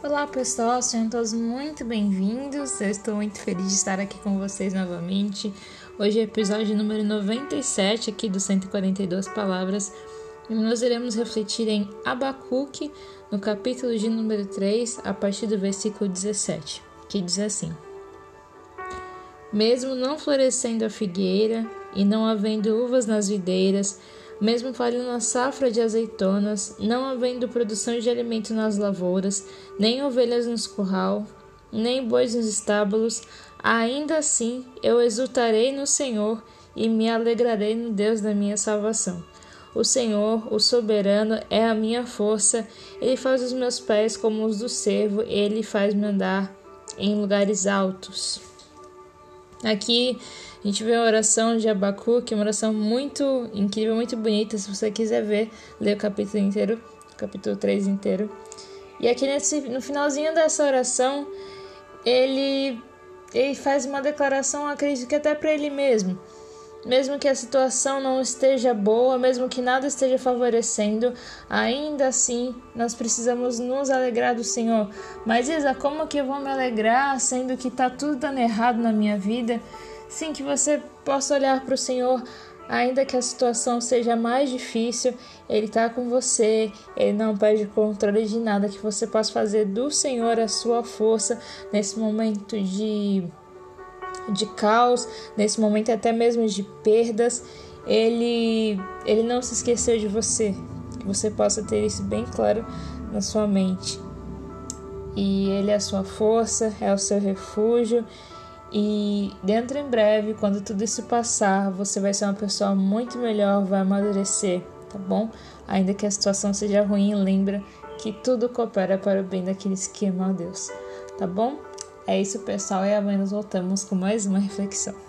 Olá pessoal, sejam todos muito bem-vindos. Eu estou muito feliz de estar aqui com vocês novamente. Hoje é episódio número 97 aqui do 142 Palavras e nós iremos refletir em Abacuque, no capítulo de número 3, a partir do versículo 17, que diz assim: Mesmo não florescendo a figueira e não havendo uvas nas videiras, mesmo falhando a safra de azeitonas, não havendo produção de alimento nas lavouras, nem ovelhas nos curral, nem bois nos estábulos, ainda assim eu exultarei no Senhor e me alegrarei no Deus da minha salvação. O Senhor, o soberano, é a minha força, ele faz os meus pés como os do cervo, ele faz-me andar em lugares altos. Aqui a gente vê a oração de Abacuque, uma oração muito incrível, muito bonita. Se você quiser ver, lê o capítulo inteiro, capítulo 3 inteiro. E aqui nesse, no finalzinho dessa oração, ele, ele faz uma declaração, acredito que até para ele mesmo. Mesmo que a situação não esteja boa, mesmo que nada esteja favorecendo, ainda assim nós precisamos nos alegrar do Senhor. Mas Isa, como que eu vou me alegrar sendo que está tudo dando errado na minha vida? Sim, que você possa olhar para o Senhor, ainda que a situação seja mais difícil, Ele está com você, Ele não perde controle de nada, que você possa fazer do Senhor a sua força nesse momento de, de caos, nesse momento até mesmo de perdas. Ele, ele não se esqueceu de você, que você possa ter isso bem claro na sua mente. E Ele é a sua força, é o seu refúgio e dentro em breve, quando tudo isso passar, você vai ser uma pessoa muito melhor, vai amadurecer, tá bom? Ainda que a situação seja ruim, lembra que tudo coopera para o bem daqueles que amam a Deus, tá bom? É isso, pessoal, e amanhã nós voltamos com mais uma reflexão.